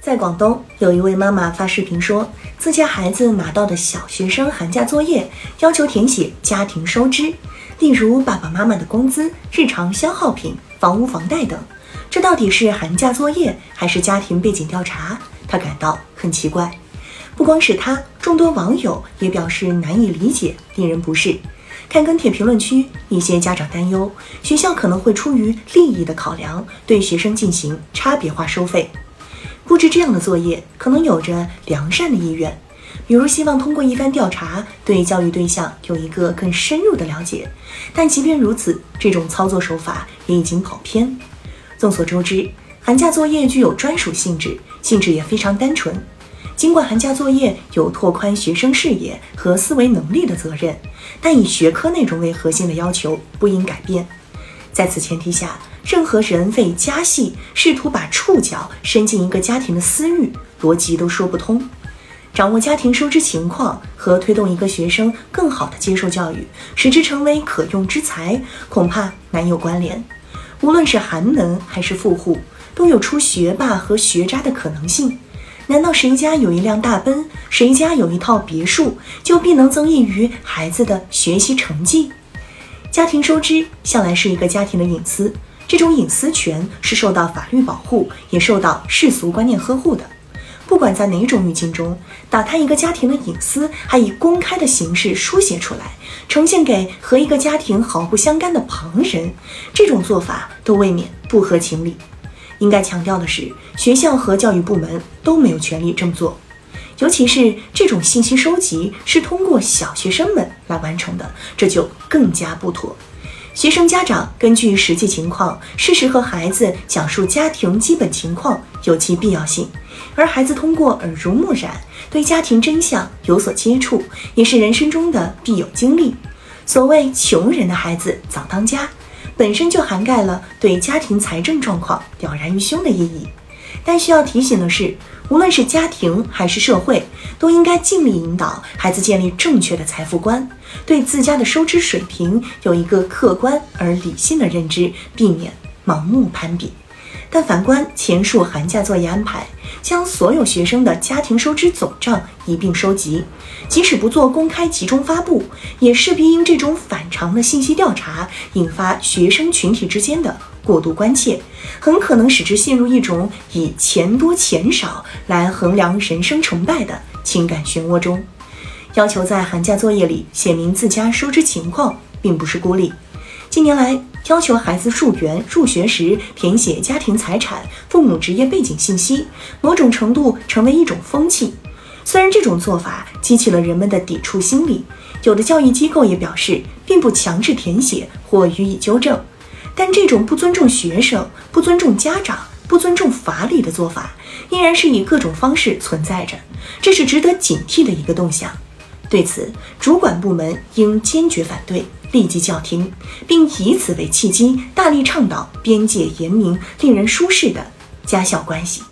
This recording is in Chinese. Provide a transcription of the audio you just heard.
在广东，有一位妈妈发视频说，自家孩子拿到的小学生寒假作业要求填写家庭收支，例如爸爸妈妈的工资、日常消耗品、房屋房贷等。这到底是寒假作业还是家庭背景调查？她感到很奇怪。不光是她，众多网友也表示难以理解，令人不适。看跟帖评论区，一些家长担忧学校可能会出于利益的考量，对学生进行差别化收费。布置这样的作业，可能有着良善的意愿，比如希望通过一番调查，对教育对象有一个更深入的了解。但即便如此，这种操作手法也已经跑偏。众所周知，寒假作业具有专属性质，性质也非常单纯。尽管寒假作业有拓宽学生视野和思维能力的责任，但以学科内容为核心的要求不应改变。在此前提下，任何人为家系试图把触角伸进一个家庭的私域，逻辑都说不通。掌握家庭收支情况和推动一个学生更好的接受教育，使之成为可用之才，恐怕难有关联。无论是寒门还是富户，都有出学霸和学渣的可能性。难道谁家有一辆大奔，谁家有一套别墅，就必能增益于孩子的学习成绩？家庭收支向来是一个家庭的隐私，这种隐私权是受到法律保护，也受到世俗观念呵护的。不管在哪种语境中，打探一个家庭的隐私，还以公开的形式书写出来，呈现给和一个家庭毫不相干的旁人，这种做法都未免不合情理。应该强调的是，学校和教育部门都没有权利这么做。尤其是这种信息收集是通过小学生们来完成的，这就更加不妥。学生家长根据实际情况，适时和孩子讲述家庭基本情况有其必要性，而孩子通过耳濡目染对家庭真相有所接触，也是人生中的必有经历。所谓“穷人的孩子早当家”，本身就涵盖了对家庭财政状况了然于胸的意义。但需要提醒的是，无论是家庭还是社会，都应该尽力引导孩子建立正确的财富观，对自家的收支水平有一个客观而理性的认知，避免盲目攀比。但反观前述寒假作业安排，将所有学生的家庭收支总账一并收集，即使不做公开集中发布，也势必因这种反常的信息调查，引发学生群体之间的过度关切，很可能使之陷入一种以钱多钱少来衡量人生成败的情感漩涡中。要求在寒假作业里写明自家收支情况，并不是孤立。近年来，要求孩子入园入学时填写家庭财产、父母职业背景信息，某种程度成为一种风气。虽然这种做法激起了人们的抵触心理，有的教育机构也表示并不强制填写或予以纠正，这种不尊重学生、不尊重家长、不尊重法理的做法，依然是以各种方式存在着，这是值得警惕的一个动向。对此，主管部门应坚决反对。立即叫停，并以此为契机，大力倡导边界严明、令人舒适的家校关系。